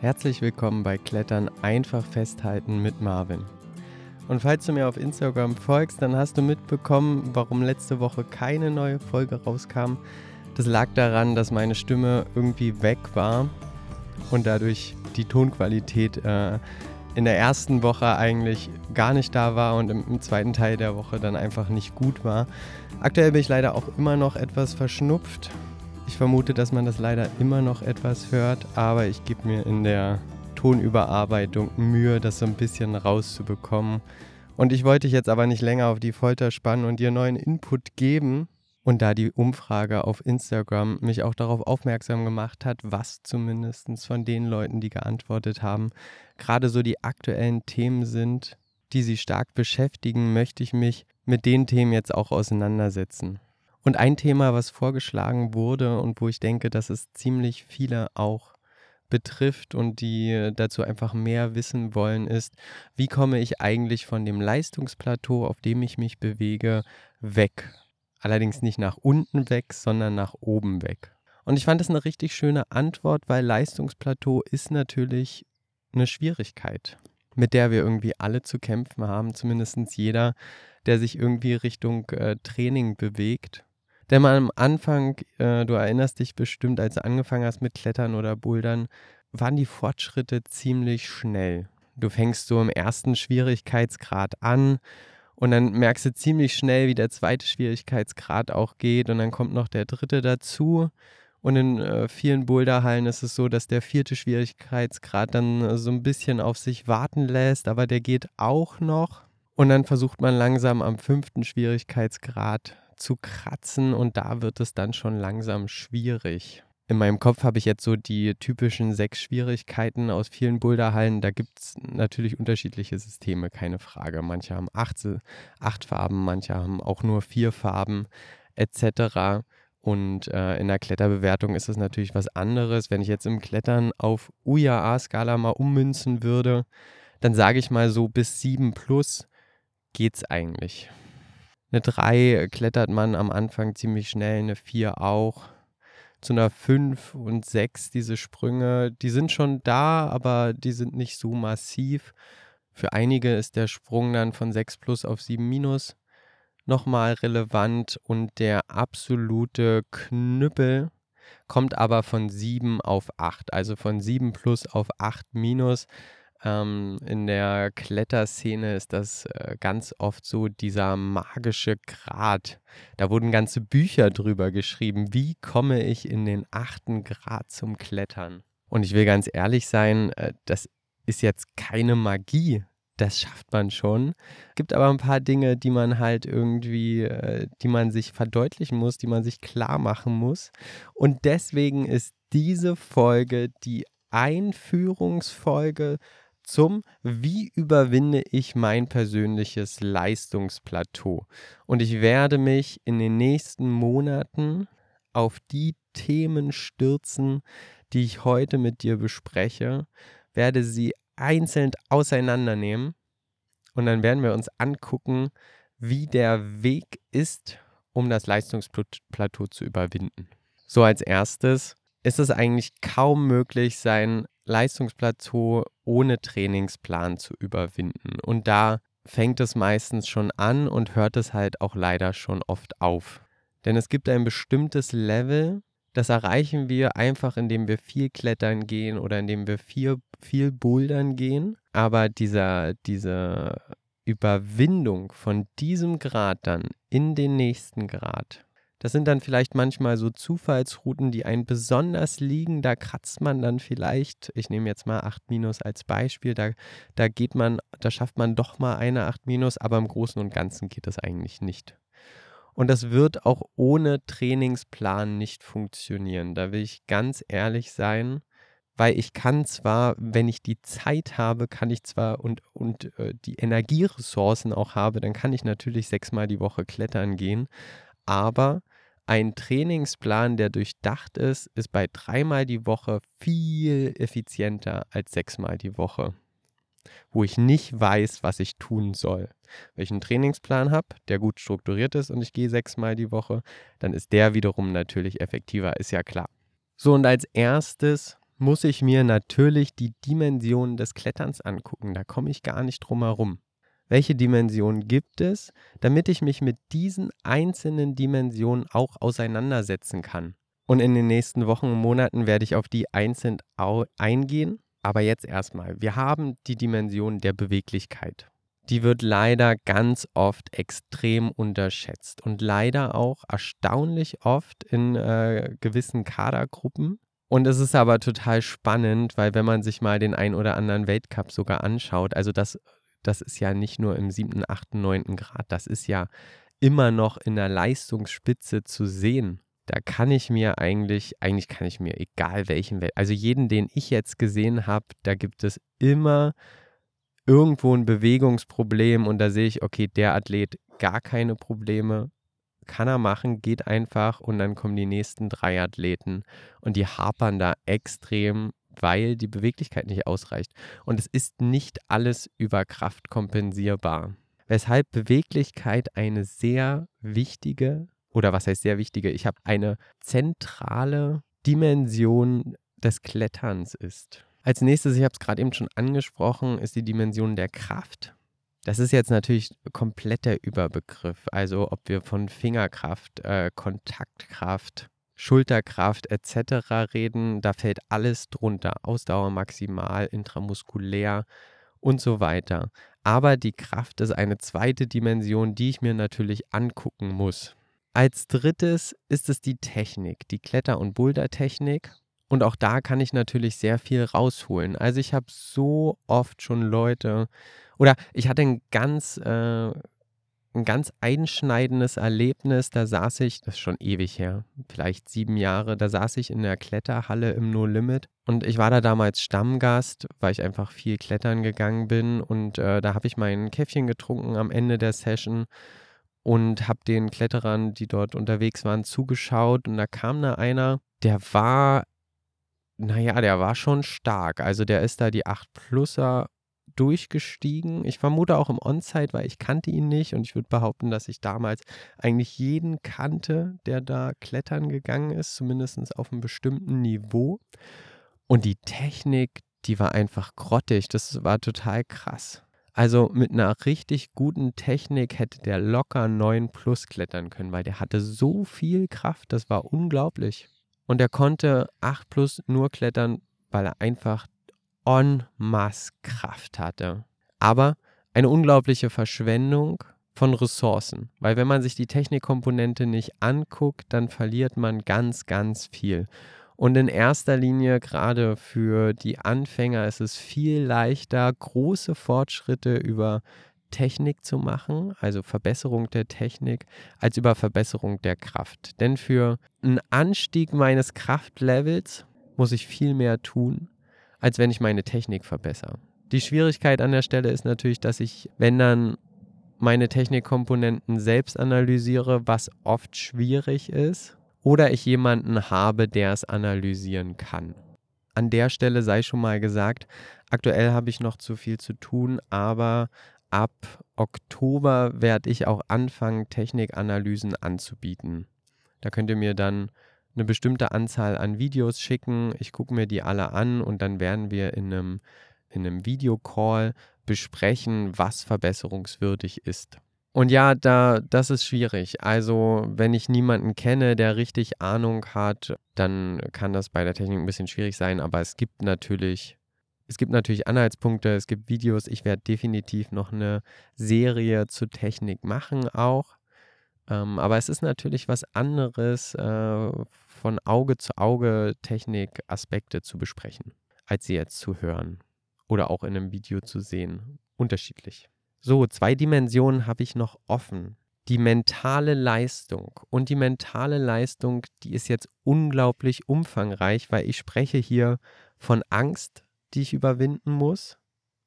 Herzlich willkommen bei Klettern einfach festhalten mit Marvin. Und falls du mir auf Instagram folgst, dann hast du mitbekommen, warum letzte Woche keine neue Folge rauskam. Das lag daran, dass meine Stimme irgendwie weg war und dadurch die Tonqualität äh, in der ersten Woche eigentlich gar nicht da war und im, im, zweiten Teil der Woche dann einfach nicht gut war. Aktuell bin ich leider auch immer noch etwas verschnupft. Ich vermute, dass man das leider immer noch etwas hört, aber ich gebe mir in der Tonüberarbeitung Mühe, das so ein bisschen rauszubekommen. Und ich wollte dich jetzt aber nicht länger auf die Folter spannen und dir neuen Input geben, und da die Umfrage auf Instagram mich auch darauf aufmerksam gemacht hat, was zumindest von den Leuten, die geantwortet haben, gerade so die aktuellen Themen sind, die sie stark beschäftigen, möchte ich mich mit den Themen jetzt auch auseinandersetzen. Und ein Thema, was vorgeschlagen wurde und wo ich denke, dass es ziemlich viele auch betrifft und die dazu einfach mehr wissen wollen, ist, wie komme ich eigentlich von dem Leistungsplateau, auf dem ich mich bewege, weg? Allerdings nicht nach unten weg, sondern nach oben weg. Und ich fand das eine richtig schöne Antwort, weil Leistungsplateau ist natürlich eine Schwierigkeit, mit der wir irgendwie alle zu kämpfen haben, zumindest jeder, der sich irgendwie Richtung äh, Training bewegt. Denn man am Anfang, äh, du erinnerst dich bestimmt, als du angefangen hast mit Klettern oder Bouldern, waren die Fortschritte ziemlich schnell. Du fängst so im ersten Schwierigkeitsgrad an und dann merkst du ziemlich schnell, wie der zweite Schwierigkeitsgrad auch geht. Und dann kommt noch der dritte dazu. Und in äh, vielen Boulderhallen ist es so, dass der vierte Schwierigkeitsgrad dann äh, so ein bisschen auf sich warten lässt, aber der geht auch noch. Und dann versucht man langsam am fünften Schwierigkeitsgrad zu kratzen und da wird es dann schon langsam schwierig in meinem Kopf habe ich jetzt so die typischen sechs Schwierigkeiten aus vielen Boulderhallen. Da gibt es natürlich unterschiedliche Systeme, keine Frage. Manche haben acht, acht Farben, manche haben auch nur vier Farben etc. Und äh, in der Kletterbewertung ist es natürlich was anderes. Wenn ich jetzt im Klettern auf UJA-Skala mal ummünzen würde, dann sage ich mal so bis 7 plus geht es eigentlich. Eine 3 klettert man am Anfang ziemlich schnell, eine 4 auch zu einer 5 und 6, diese Sprünge, die sind schon da, aber die sind nicht so massiv. Für einige ist der Sprung dann von 6 plus auf 7 minus nochmal relevant und der absolute Knüppel kommt aber von 7 auf 8, also von 7 plus auf 8 minus. Ähm, in der Kletterszene ist das äh, ganz oft so dieser magische Grad. Da wurden ganze Bücher drüber geschrieben. Wie komme ich in den achten Grad zum Klettern? Und ich will ganz ehrlich sein, äh, das ist jetzt keine Magie. Das schafft man schon. Gibt aber ein paar Dinge, die man halt irgendwie, äh, die man sich verdeutlichen muss, die man sich klar machen muss. Und deswegen ist diese Folge die Einführungsfolge zum Wie überwinde ich mein persönliches Leistungsplateau. Und ich werde mich in den nächsten Monaten auf die Themen stürzen, die ich heute mit dir bespreche, werde sie einzeln auseinandernehmen und dann werden wir uns angucken, wie der Weg ist, um das Leistungsplateau zu überwinden. So als erstes ist es eigentlich kaum möglich, sein Leistungsplateau ohne Trainingsplan zu überwinden. Und da fängt es meistens schon an und hört es halt auch leider schon oft auf. Denn es gibt ein bestimmtes Level, das erreichen wir einfach, indem wir viel klettern gehen oder indem wir viel, viel bouldern gehen. Aber dieser, diese Überwindung von diesem Grad dann in den nächsten Grad, das sind dann vielleicht manchmal so Zufallsrouten, die einen besonders liegen. Da kratzt man dann vielleicht, ich nehme jetzt mal 8 Minus als Beispiel, da, da geht man, da schafft man doch mal eine 8 Minus, aber im Großen und Ganzen geht das eigentlich nicht. Und das wird auch ohne Trainingsplan nicht funktionieren. Da will ich ganz ehrlich sein, weil ich kann zwar, wenn ich die Zeit habe, kann ich zwar und, und äh, die Energieressourcen auch habe, dann kann ich natürlich sechsmal die Woche klettern gehen, aber ein Trainingsplan, der durchdacht ist, ist bei dreimal die Woche viel effizienter als sechsmal die Woche, wo ich nicht weiß, was ich tun soll. Wenn ich einen Trainingsplan habe, der gut strukturiert ist und ich gehe sechsmal die Woche, dann ist der wiederum natürlich effektiver, ist ja klar. So, und als erstes muss ich mir natürlich die Dimensionen des Kletterns angucken. Da komme ich gar nicht drum herum. Welche Dimensionen gibt es, damit ich mich mit diesen einzelnen Dimensionen auch auseinandersetzen kann? Und in den nächsten Wochen und Monaten werde ich auf die einzeln eingehen. Aber jetzt erstmal, wir haben die Dimension der Beweglichkeit. Die wird leider ganz oft extrem unterschätzt und leider auch erstaunlich oft in äh, gewissen Kadergruppen. Und es ist aber total spannend, weil wenn man sich mal den ein oder anderen Weltcup sogar anschaut, also das, das ist ja nicht nur im siebten, achten, neunten Grad, das ist ja immer noch in der Leistungsspitze zu sehen. Da kann ich mir eigentlich, eigentlich kann ich mir egal welchen, also jeden, den ich jetzt gesehen habe, da gibt es immer irgendwo ein Bewegungsproblem und da sehe ich, okay, der Athlet gar keine Probleme, kann er machen, geht einfach und dann kommen die nächsten drei Athleten und die hapern da extrem, weil die Beweglichkeit nicht ausreicht. Und es ist nicht alles über Kraft kompensierbar. Weshalb Beweglichkeit eine sehr wichtige oder was heißt sehr wichtige, ich habe eine zentrale Dimension des Kletterns ist. Als nächstes, ich habe es gerade eben schon angesprochen, ist die Dimension der Kraft. Das ist jetzt natürlich komplett der Überbegriff. Also ob wir von Fingerkraft, äh, Kontaktkraft, Schulterkraft etc. reden, da fällt alles drunter. Ausdauer maximal, intramuskulär und so weiter. Aber die Kraft ist eine zweite Dimension, die ich mir natürlich angucken muss. Als drittes ist es die Technik, die Kletter- und Boulder-Technik. Und auch da kann ich natürlich sehr viel rausholen. Also ich habe so oft schon Leute oder ich hatte ein ganz, äh, ein ganz einschneidendes Erlebnis. Da saß ich, das ist schon ewig her, vielleicht sieben Jahre, da saß ich in der Kletterhalle im No Limit. Und ich war da damals Stammgast, weil ich einfach viel klettern gegangen bin. Und äh, da habe ich mein Käffchen getrunken am Ende der Session und habe den Kletterern, die dort unterwegs waren, zugeschaut und da kam da einer, der war, naja, der war schon stark. Also der ist da die 8 Pluser durchgestiegen. Ich vermute auch im On-Site, weil ich kannte ihn nicht und ich würde behaupten, dass ich damals eigentlich jeden kannte, der da klettern gegangen ist, zumindest auf einem bestimmten Niveau. Und die Technik, die war einfach grottig. Das war total krass. Also mit einer richtig guten Technik hätte der locker 9 plus klettern können, weil der hatte so viel Kraft, das war unglaublich. Und er konnte 8 plus nur klettern, weil er einfach en masse Kraft hatte. Aber eine unglaubliche Verschwendung von Ressourcen, weil wenn man sich die Technikkomponente nicht anguckt, dann verliert man ganz, ganz viel. Und in erster Linie, gerade für die Anfänger, ist es viel leichter, große Fortschritte über Technik zu machen, also Verbesserung der Technik, als über Verbesserung der Kraft. Denn für einen Anstieg meines Kraftlevels muss ich viel mehr tun, als wenn ich meine Technik verbessere. Die Schwierigkeit an der Stelle ist natürlich, dass ich, wenn dann meine Technikkomponenten selbst analysiere, was oft schwierig ist, oder ich jemanden habe, der es analysieren kann. An der Stelle sei schon mal gesagt, aktuell habe ich noch zu viel zu tun, aber ab Oktober werde ich auch anfangen, Technikanalysen anzubieten. Da könnt ihr mir dann eine bestimmte Anzahl an Videos schicken. Ich gucke mir die alle an und dann werden wir in einem, in einem Videocall besprechen, was verbesserungswürdig ist. Und ja, da, das ist schwierig. Also, wenn ich niemanden kenne, der richtig Ahnung hat, dann kann das bei der Technik ein bisschen schwierig sein. Aber es gibt natürlich, es gibt natürlich Anhaltspunkte, es gibt Videos. Ich werde definitiv noch eine Serie zur Technik machen auch. Ähm, aber es ist natürlich was anderes, äh, von Auge zu Auge Technik-Aspekte zu besprechen, als sie jetzt zu hören oder auch in einem Video zu sehen. Unterschiedlich. So, zwei Dimensionen habe ich noch offen. Die mentale Leistung. Und die mentale Leistung, die ist jetzt unglaublich umfangreich, weil ich spreche hier von Angst, die ich überwinden muss,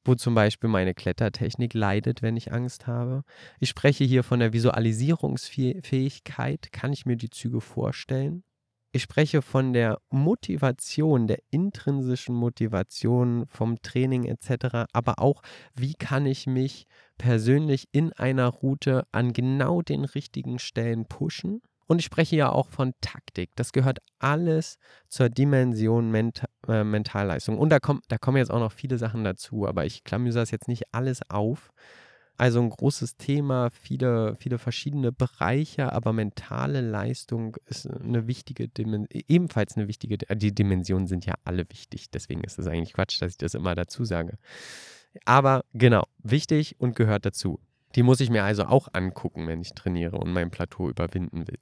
wo zum Beispiel meine Klettertechnik leidet, wenn ich Angst habe. Ich spreche hier von der Visualisierungsfähigkeit. Kann ich mir die Züge vorstellen? Ich spreche von der Motivation, der intrinsischen Motivation vom Training etc., aber auch, wie kann ich mich persönlich in einer Route an genau den richtigen Stellen pushen. Und ich spreche ja auch von Taktik. Das gehört alles zur Dimension Ment äh, Mentalleistung. Und da, kommt, da kommen jetzt auch noch viele Sachen dazu, aber ich klamüse das jetzt nicht alles auf. Also ein großes Thema, viele, viele verschiedene Bereiche, aber mentale Leistung ist eine wichtige Dimension, ebenfalls eine wichtige, die Dimensionen sind ja alle wichtig, deswegen ist es eigentlich Quatsch, dass ich das immer dazu sage. Aber genau, wichtig und gehört dazu. Die muss ich mir also auch angucken, wenn ich trainiere und mein Plateau überwinden will.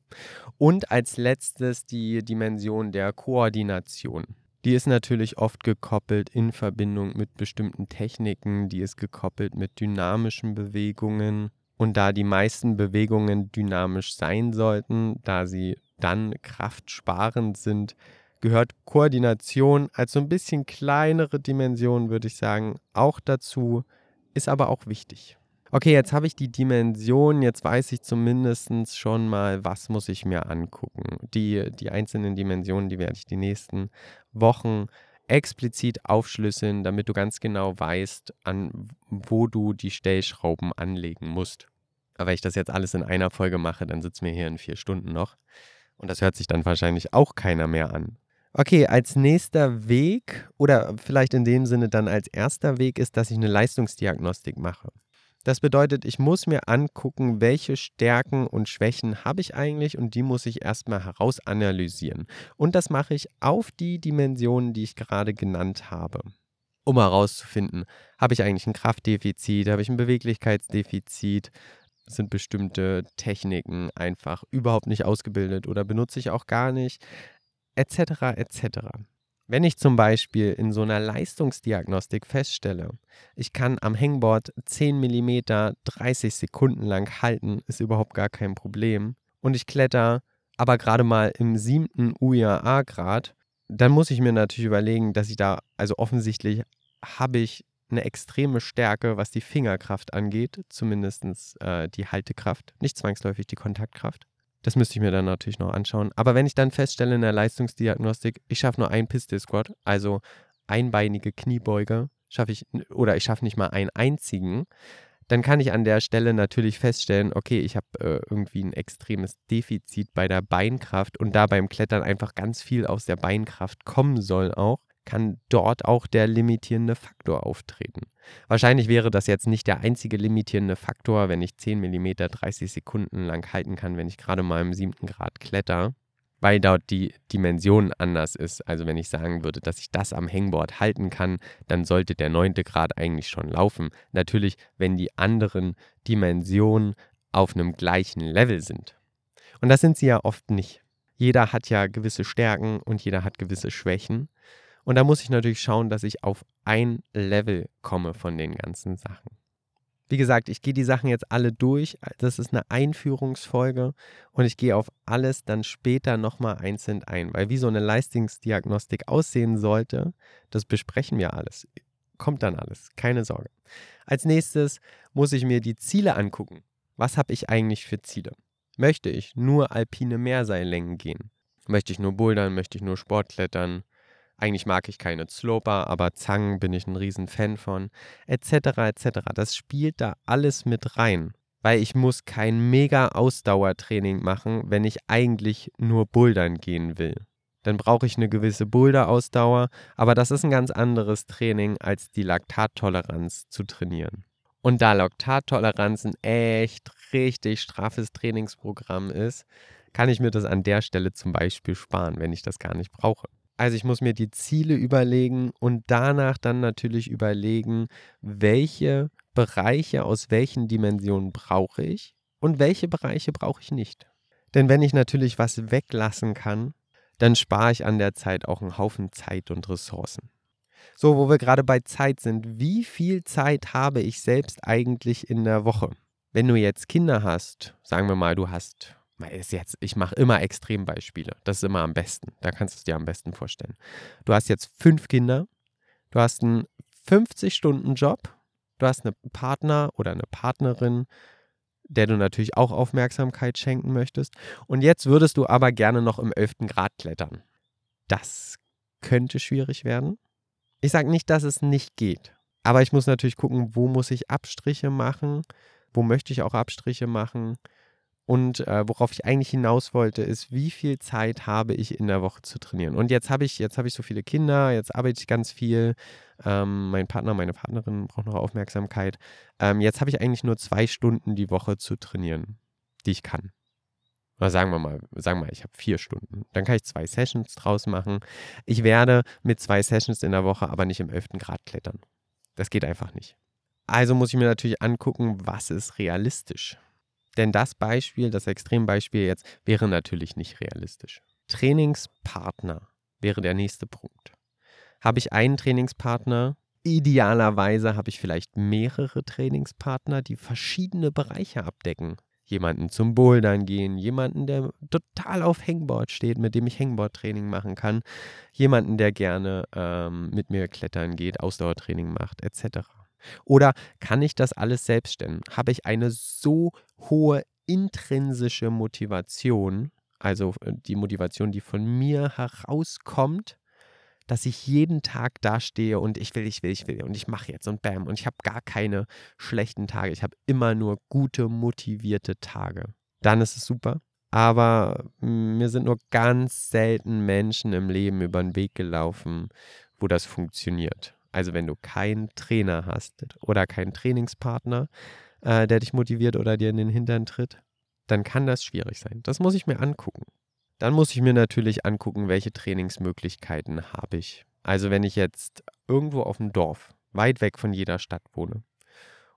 Und als letztes die Dimension der Koordination. Die ist natürlich oft gekoppelt in Verbindung mit bestimmten Techniken, die ist gekoppelt mit dynamischen Bewegungen. Und da die meisten Bewegungen dynamisch sein sollten, da sie dann kraftsparend sind, gehört Koordination als so ein bisschen kleinere Dimension, würde ich sagen, auch dazu, ist aber auch wichtig. Okay, jetzt habe ich die Dimension, jetzt weiß ich zumindest schon mal, was muss ich mir angucken. Die, die einzelnen Dimensionen, die werde ich die nächsten Wochen explizit aufschlüsseln, damit du ganz genau weißt, an wo du die Stellschrauben anlegen musst. Aber wenn ich das jetzt alles in einer Folge mache, dann sitzen wir hier in vier Stunden noch. Und das hört sich dann wahrscheinlich auch keiner mehr an. Okay, als nächster Weg oder vielleicht in dem Sinne dann als erster Weg ist, dass ich eine Leistungsdiagnostik mache. Das bedeutet, ich muss mir angucken, welche Stärken und Schwächen habe ich eigentlich und die muss ich erstmal herausanalysieren. Und das mache ich auf die Dimensionen, die ich gerade genannt habe. Um herauszufinden, habe ich eigentlich ein Kraftdefizit, habe ich ein Beweglichkeitsdefizit, sind bestimmte Techniken einfach überhaupt nicht ausgebildet oder benutze ich auch gar nicht, etc. etc. Wenn ich zum Beispiel in so einer Leistungsdiagnostik feststelle, ich kann am Hangboard 10 mm 30 Sekunden lang halten, ist überhaupt gar kein Problem, und ich kletter aber gerade mal im siebten UIA-Grad, dann muss ich mir natürlich überlegen, dass ich da, also offensichtlich habe ich eine extreme Stärke, was die Fingerkraft angeht, zumindest äh, die Haltekraft, nicht zwangsläufig die Kontaktkraft. Das müsste ich mir dann natürlich noch anschauen. Aber wenn ich dann feststelle in der Leistungsdiagnostik, ich schaffe nur einen Pistol Squat, also einbeinige Kniebeuge, schaffe ich, oder ich schaffe nicht mal einen einzigen, dann kann ich an der Stelle natürlich feststellen, okay, ich habe äh, irgendwie ein extremes Defizit bei der Beinkraft und da beim Klettern einfach ganz viel aus der Beinkraft kommen soll auch kann dort auch der limitierende Faktor auftreten. Wahrscheinlich wäre das jetzt nicht der einzige limitierende Faktor, wenn ich 10 mm 30 Sekunden lang halten kann, wenn ich gerade mal im siebten Grad kletter, weil dort die Dimension anders ist. Also wenn ich sagen würde, dass ich das am Hangboard halten kann, dann sollte der neunte Grad eigentlich schon laufen. Natürlich, wenn die anderen Dimensionen auf einem gleichen Level sind. Und das sind sie ja oft nicht. Jeder hat ja gewisse Stärken und jeder hat gewisse Schwächen. Und da muss ich natürlich schauen, dass ich auf ein Level komme von den ganzen Sachen. Wie gesagt, ich gehe die Sachen jetzt alle durch. Das ist eine Einführungsfolge und ich gehe auf alles dann später nochmal einzeln ein, weil wie so eine Leistungsdiagnostik aussehen sollte, das besprechen wir alles. Kommt dann alles, keine Sorge. Als nächstes muss ich mir die Ziele angucken. Was habe ich eigentlich für Ziele? Möchte ich nur alpine Meerseillängen gehen? Möchte ich nur bouldern? Möchte ich nur Sportklettern? Eigentlich mag ich keine Sloper, aber Zangen bin ich ein Riesenfan von, etc. etc. Das spielt da alles mit rein, weil ich muss kein mega Ausdauertraining machen, wenn ich eigentlich nur bouldern gehen will. Dann brauche ich eine gewisse Boulder-Ausdauer, aber das ist ein ganz anderes Training, als die Laktattoleranz zu trainieren. Und da Laktattoleranz ein echt richtig straffes Trainingsprogramm ist, kann ich mir das an der Stelle zum Beispiel sparen, wenn ich das gar nicht brauche. Also ich muss mir die Ziele überlegen und danach dann natürlich überlegen, welche Bereiche aus welchen Dimensionen brauche ich und welche Bereiche brauche ich nicht. Denn wenn ich natürlich was weglassen kann, dann spare ich an der Zeit auch einen Haufen Zeit und Ressourcen. So, wo wir gerade bei Zeit sind, wie viel Zeit habe ich selbst eigentlich in der Woche? Wenn du jetzt Kinder hast, sagen wir mal, du hast ist jetzt, ich mache immer Extrembeispiele. Das ist immer am besten. Da kannst du es dir am besten vorstellen. Du hast jetzt fünf Kinder, du hast einen 50-Stunden-Job, du hast einen Partner oder eine Partnerin, der du natürlich auch Aufmerksamkeit schenken möchtest. Und jetzt würdest du aber gerne noch im 11. Grad klettern. Das könnte schwierig werden. Ich sage nicht, dass es nicht geht. Aber ich muss natürlich gucken, wo muss ich Abstriche machen, wo möchte ich auch Abstriche machen Und äh, worauf ich eigentlich hinaus wollte, ist, wie viel Zeit habe ich in der Woche zu trainieren? Und jetzt habe ich, jetzt habe ich so viele Kinder, jetzt arbeite ich ganz viel. Ähm, mein Partner, meine Partnerin braucht noch Aufmerksamkeit. Ähm, jetzt habe ich eigentlich nur zwei Stunden die Woche zu trainieren, die ich kann. Oder sagen wir mal, sagen wir mal, ich habe vier Stunden. Dann kann ich zwei Sessions draus machen. Ich werde mit zwei Sessions in der Woche aber nicht im 11. Grad klettern. Das geht einfach nicht. Also muss ich mir natürlich angucken, was ist realistisch. Denn das Beispiel, das Extrembeispiel jetzt, wäre natürlich nicht realistisch. Trainingspartner wäre der nächste Punkt. Habe ich einen Trainingspartner? Idealerweise habe ich vielleicht mehrere Trainingspartner, die verschiedene Bereiche abdecken. Jemanden zum Bouldern gehen, jemanden, der total auf Hangboard steht, mit dem ich Hangboard-Training machen kann, jemanden, der gerne ähm, mit mir klettern geht, Ausdauertraining macht, etc. Oder kann ich das alles selbst stellen? Habe ich eine so hohe intrinsische Motivation, also äh, die Motivation, die von mir herauskommt, dass ich jeden Tag dastehe und ich will, ich will, ich will und ich mache jetzt und bam und ich habe gar keine schlechten Tage. Ich habe immer nur gute, motivierte Tage. Dann ist es super. Aber hm, mir sind nur ganz selten Menschen im Leben über den Weg gelaufen, wo das funktioniert. Also wenn du keinen Trainer hast oder keinen Trainingspartner, äh, der dich motiviert oder dir in den Hintern tritt, dann kann das schwierig sein. Das muss ich mir angucken. Dann muss ich mir natürlich angucken, welche Trainingsmöglichkeiten habe ich. Also wenn ich jetzt irgendwo auf dem Dorf, weit weg von jeder Stadt wohne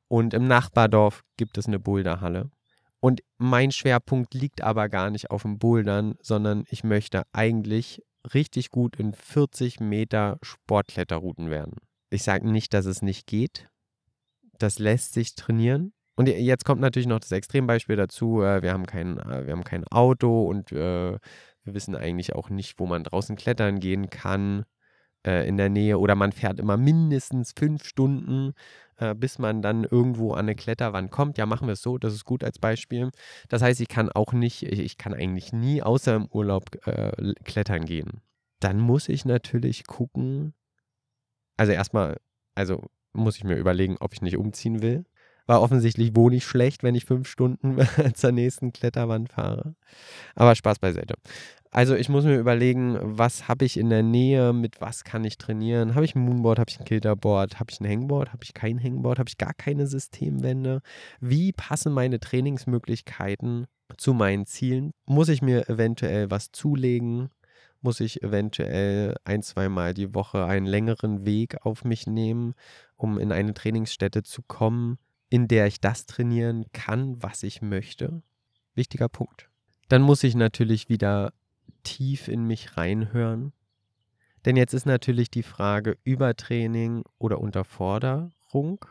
und im Nachbardorf gibt es eine Boulderhalle und mein Schwerpunkt liegt aber gar nicht auf dem Bouldern, sondern ich möchte eigentlich richtig gut in 40 Meter Sportkletterrouten werden. Ich sage nicht, dass es nicht geht. Das lässt sich trainieren. Und jetzt kommt natürlich noch das Extrembeispiel dazu. Äh, wir haben kein, äh, wir haben kein Auto und äh, wir wissen eigentlich auch nicht, wo man draußen klettern gehen kann in der Nähe. Oder man fährt immer mindestens fünf Stunden äh, bis man dann irgendwo an eine Kletterwand kommt. Ja, machen wir es so, das ist gut als Beispiel. Das heißt, ich kann auch nicht, ich kann eigentlich nie außer im Urlaub äh, klettern gehen. Dann muss ich natürlich gucken, also erstmal, also muss ich mir überlegen, ob ich nicht umziehen will. Weil offensichtlich wohne ich schlecht, wenn ich fünf Stunden zur nächsten Kletterwand fahre. Aber Spaß beiseite. Also ich muss mir überlegen, was habe ich in der Nähe, mit was kann ich trainieren? Habe ich ein Moonboard, habe ich ein Kilterboard, habe ich ein Hangboard, habe ich kein Hangboard, habe ich gar keine Systemwände? Wie passen meine Trainingsmöglichkeiten zu meinen Zielen? Muss ich mir eventuell was zulegen? Muss ich eventuell ein, zweimal die Woche einen längeren Weg auf mich nehmen, um in eine Trainingsstätte zu kommen, in der ich das trainieren kann, was ich möchte? Wichtiger Punkt. Dann muss ich natürlich wieder tief in mich reinhören? Denn jetzt ist natürlich die Frage Übertraining oder Unterforderung.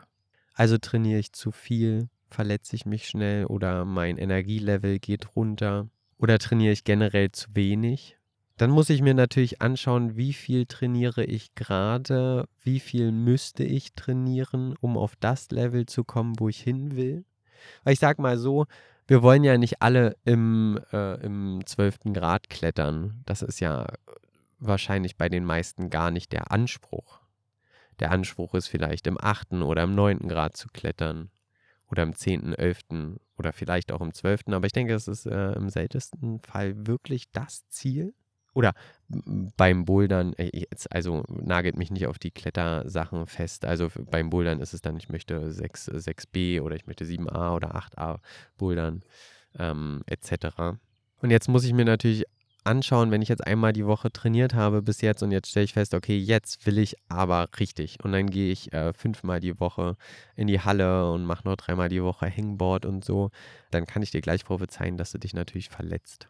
Also trainiere ich zu viel, verletze ich mich schnell oder mein Energielevel geht runter oder trainiere ich generell zu wenig. Dann muss ich mir natürlich anschauen, wie viel trainiere ich gerade, wie viel müsste ich trainieren, um auf das Level zu kommen, wo ich hin will. Weil ich sage mal so, wir wollen ja nicht alle im, äh, im 12. Grad klettern. Das ist ja wahrscheinlich bei den meisten gar nicht der Anspruch. Der Anspruch ist vielleicht im 8. oder im 9. Grad zu klettern. Oder im 10., 11. oder vielleicht auch im 12. Aber ich denke, es ist äh, im seltensten Fall wirklich das Ziel. Oder beim Bouldern, äh, also nagelt mich nicht auf die Klettersachen fest. Also beim Bouldern ist es dann, ich möchte 6, 6b oder ich möchte 7a oder 8a bouldern, ähm, etc. Und jetzt muss ich mir natürlich anschauen, wenn ich jetzt einmal die Woche trainiert habe bis jetzt und jetzt stelle ich fest, okay, jetzt will ich aber richtig. Und dann gehe ich äh, fünfmal die Woche in die Halle und mache noch dreimal die Woche Hangboard und so, dann kann ich dir gleich prophezeien, dass du dich natürlich verletzt.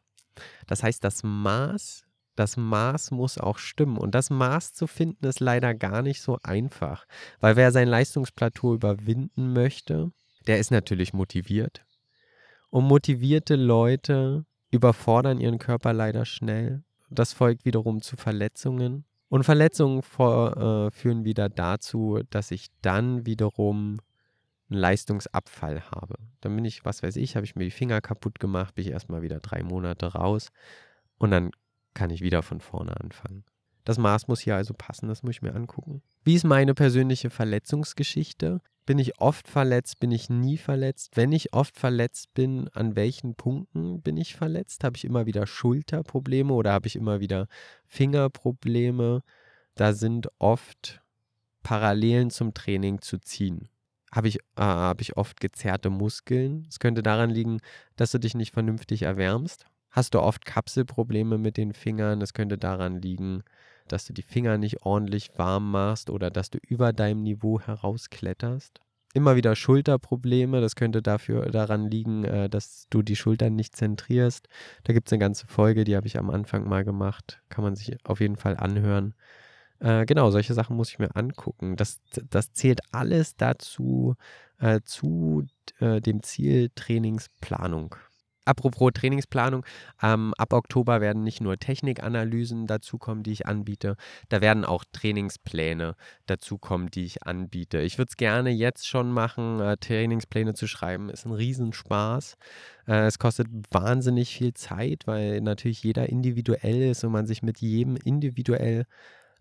Das heißt, das Maß das Maß muss auch stimmen. Und das Maß zu finden ist leider gar nicht so einfach. Weil wer sein Leistungsplateau überwinden möchte, der ist natürlich motiviert. Und motivierte Leute überfordern ihren Körper leider schnell. Das folgt wiederum zu Verletzungen. Und Verletzungen vor, äh, führen wieder dazu, dass ich dann wiederum einen Leistungsabfall habe. Dann bin ich, was weiß ich, habe ich mir die Finger kaputt gemacht, bin ich erstmal wieder drei Monate raus. Und dann kann ich wieder von vorne anfangen. Das Maß muss hier also passen, das muss ich mir angucken. Wie ist meine persönliche Verletzungsgeschichte? Bin ich oft verletzt? Bin ich nie verletzt? Wenn ich oft verletzt bin, an welchen Punkten bin ich verletzt? Habe ich immer wieder Schulterprobleme oder habe ich immer wieder Fingerprobleme? Da sind oft Parallelen zum Training zu ziehen. Habe ich, äh, habe ich oft gezerrte Muskeln? Es könnte daran liegen, dass du dich nicht vernünftig erwärmst. Hast du oft Kapselprobleme mit den Fingern? Es könnte daran liegen, dass du die Finger nicht ordentlich warm machst oder dass du über deinem Niveau herauskletterst. Immer wieder Schulterprobleme, das könnte dafür daran liegen, äh, dass du die Schultern nicht zentrierst. Da gibt es eine ganze Folge, die habe ich am Anfang mal gemacht. Kann man sich auf jeden Fall anhören. Äh, genau, solche Sachen muss ich mir angucken. Das, das zählt alles dazu, äh, zu äh, dem Ziel Trainingsplanung. Apropos Trainingsplanung, ähm, ab Oktober werden nicht nur Technikanalysen dazukommen, die ich anbiete, da werden auch Trainingspläne dazukommen, die ich anbiete. Ich würde es gerne jetzt schon machen, äh, Trainingspläne zu schreiben, ist ein Riesenspaß. Äh, es kostet wahnsinnig viel Zeit, weil natürlich jeder individuell ist und man sich mit jedem individuell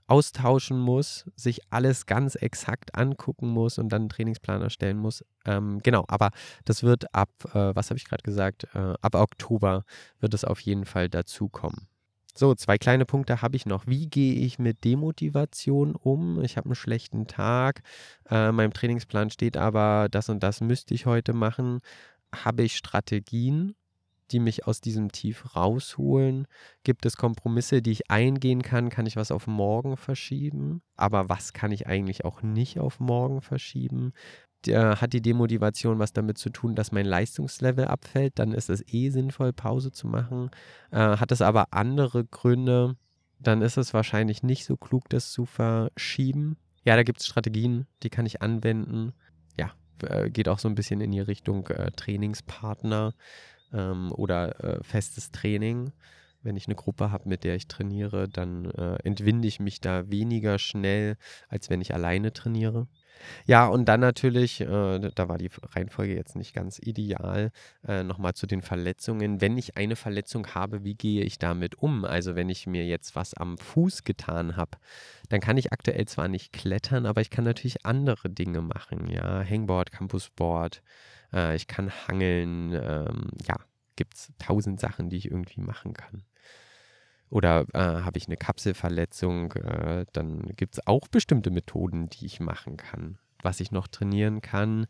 austauschen muss, sich alles ganz exakt angucken muss und dann einen Trainingsplan erstellen muss. Ähm, genau, aber das wird ab, äh, was habe ich gerade gesagt, äh, ab Oktober wird es auf jeden Fall dazukommen. So, zwei kleine Punkte habe ich noch. Wie gehe ich mit Demotivation um? Ich habe einen schlechten Tag. Äh, meinem Trainingsplan steht aber, das und das müsste ich heute machen. Habe ich Strategien? Die mich aus diesem Tief rausholen? Gibt es Kompromisse, die ich eingehen kann? Kann ich was auf morgen verschieben? Aber was kann ich eigentlich auch nicht auf morgen verschieben? Hat die Demotivation was damit zu tun, dass mein Leistungslevel abfällt? Dann ist es eh sinnvoll, Pause zu machen. Äh, hat es aber andere Gründe? Dann ist es wahrscheinlich nicht so klug, das zu verschieben. Ja, da gibt es Strategien, die kann ich anwenden. Ja, äh, geht auch so ein bisschen in die Richtung äh, Trainingspartner ähm, oder äh, festes Training. Wenn ich eine Gruppe habe, mit der ich trainiere, dann äh, entwinde ich mich da weniger schnell, als wenn ich alleine trainiere. Ja, und dann natürlich, äh, da war die Reihenfolge jetzt nicht ganz ideal, äh, nochmal zu den Verletzungen. Wenn ich eine Verletzung habe, wie gehe ich damit um? Also wenn ich mir jetzt was am Fuß getan habe, dann kann ich aktuell zwar nicht klettern, aber ich kann natürlich andere Dinge machen. Ja, Hangboard, Campusboard, äh, ich kann hangeln, ähm, ja, gibt es tausend Sachen, die ich irgendwie machen kann. Oder äh, habe ich eine Kapselverletzung, äh, dann gibt es auch bestimmte Methoden, die ich machen kann. Was ich noch trainieren kann,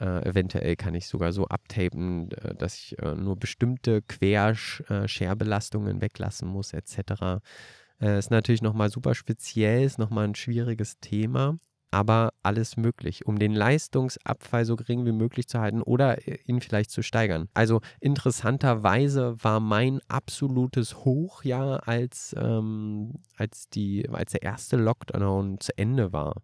äh, eventuell kann ich sogar so abtapen, äh, dass ich äh, nur bestimmte Querscherbelastungen weglassen muss, etc. Äh, ist natürlich nochmal super speziell, ist nochmal ein schwieriges Thema aber alles möglich, um den Leistungsabfall so gering wie möglich zu halten oder äh, ihn vielleicht zu steigern. Also interessanterweise war mein absolutes Hochjahr, als, ähm, als, die, als der erste Lockdown zu Ende war.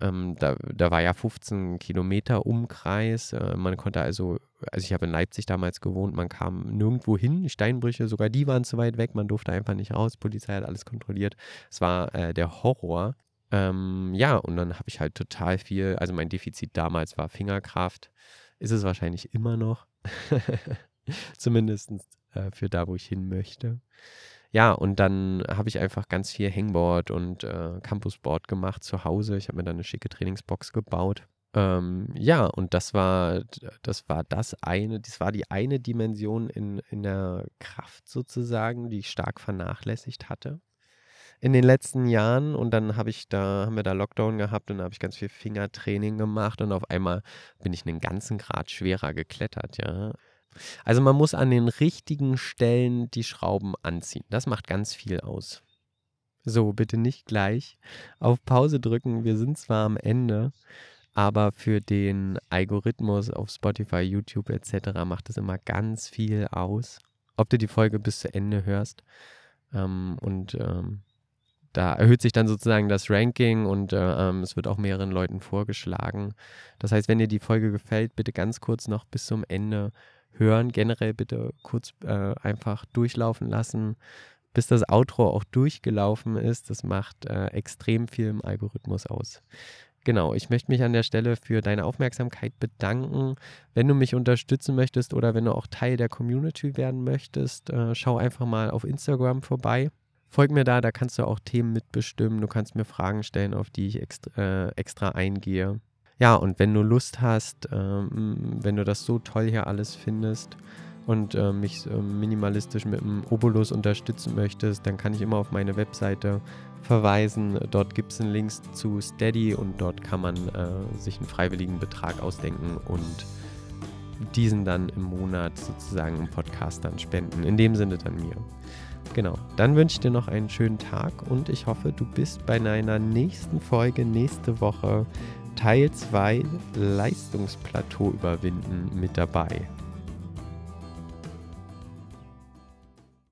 Ähm, da, da war ja 15 Kilometer Umkreis. Äh, man konnte also, also ich habe in Leipzig damals gewohnt, man kam nirgendwo hin. Steinbrüche, sogar die waren zu weit weg. Man durfte einfach nicht raus. Polizei hat alles kontrolliert. Es war äh, der Horror. Ähm, ja, und dann habe ich halt total viel, also mein Defizit damals war Fingerkraft, ist es wahrscheinlich immer noch, zumindest äh, für da, wo ich hin möchte. Ja, und dann habe ich einfach ganz viel Hangboard und äh, Campusboard gemacht zu Hause. Ich habe mir dann eine schicke Trainingsbox gebaut. Ähm, ja, und das war, das war das eine, das war die eine Dimension in, in der Kraft sozusagen, die ich stark vernachlässigt hatte in den letzten Jahren und dann habe ich da, haben wir da Lockdown gehabt und da habe ich ganz viel Fingertraining gemacht und auf einmal bin ich einen ganzen Grad schwerer geklettert, ja. Also man muss an den richtigen Stellen die Schrauben anziehen. Das macht ganz viel aus. So, bitte nicht gleich auf Pause drücken. Wir sind zwar am Ende, aber für den Algorithmus auf Spotify, YouTube etc. macht es immer ganz viel aus, ob du die Folge bis zu Ende hörst. Ähm, und ähm, da erhöht sich dann sozusagen das Ranking und äh, ähm, es wird auch mehreren Leuten vorgeschlagen. Das heißt, wenn dir die Folge gefällt, bitte ganz kurz noch bis zum Ende hören. Generell bitte kurz äh, einfach durchlaufen lassen, bis das Outro auch durchgelaufen ist. Das macht äh, extrem viel im Algorithmus aus. Genau, ich möchte mich an der Stelle für deine Aufmerksamkeit bedanken. Wenn du mich unterstützen möchtest oder wenn du auch Teil der Community werden möchtest, äh, schau einfach mal auf Instagram vorbei Folg mir da, da kannst du auch Themen mitbestimmen. Du kannst mir Fragen stellen, auf die ich extra, äh, extra eingehe. Ja, und wenn du Lust hast, ähm, wenn du das so toll hier alles findest und äh, mich äh, minimalistisch mit einem Obolus unterstützen möchtest, dann kann ich immer auf meine Webseite verweisen. Dort gibt es einen Link zu Steady und dort kann man äh, sich einen freiwilligen Betrag ausdenken und diesen dann im Monat sozusagen im Podcast dann spenden. In dem Sinne dann mir. Genau, dann wünsche ich dir noch einen schönen Tag und ich hoffe, du bist bei einer nächsten Folge nächste Woche Teil 2 Leistungsplateau überwinden mit dabei.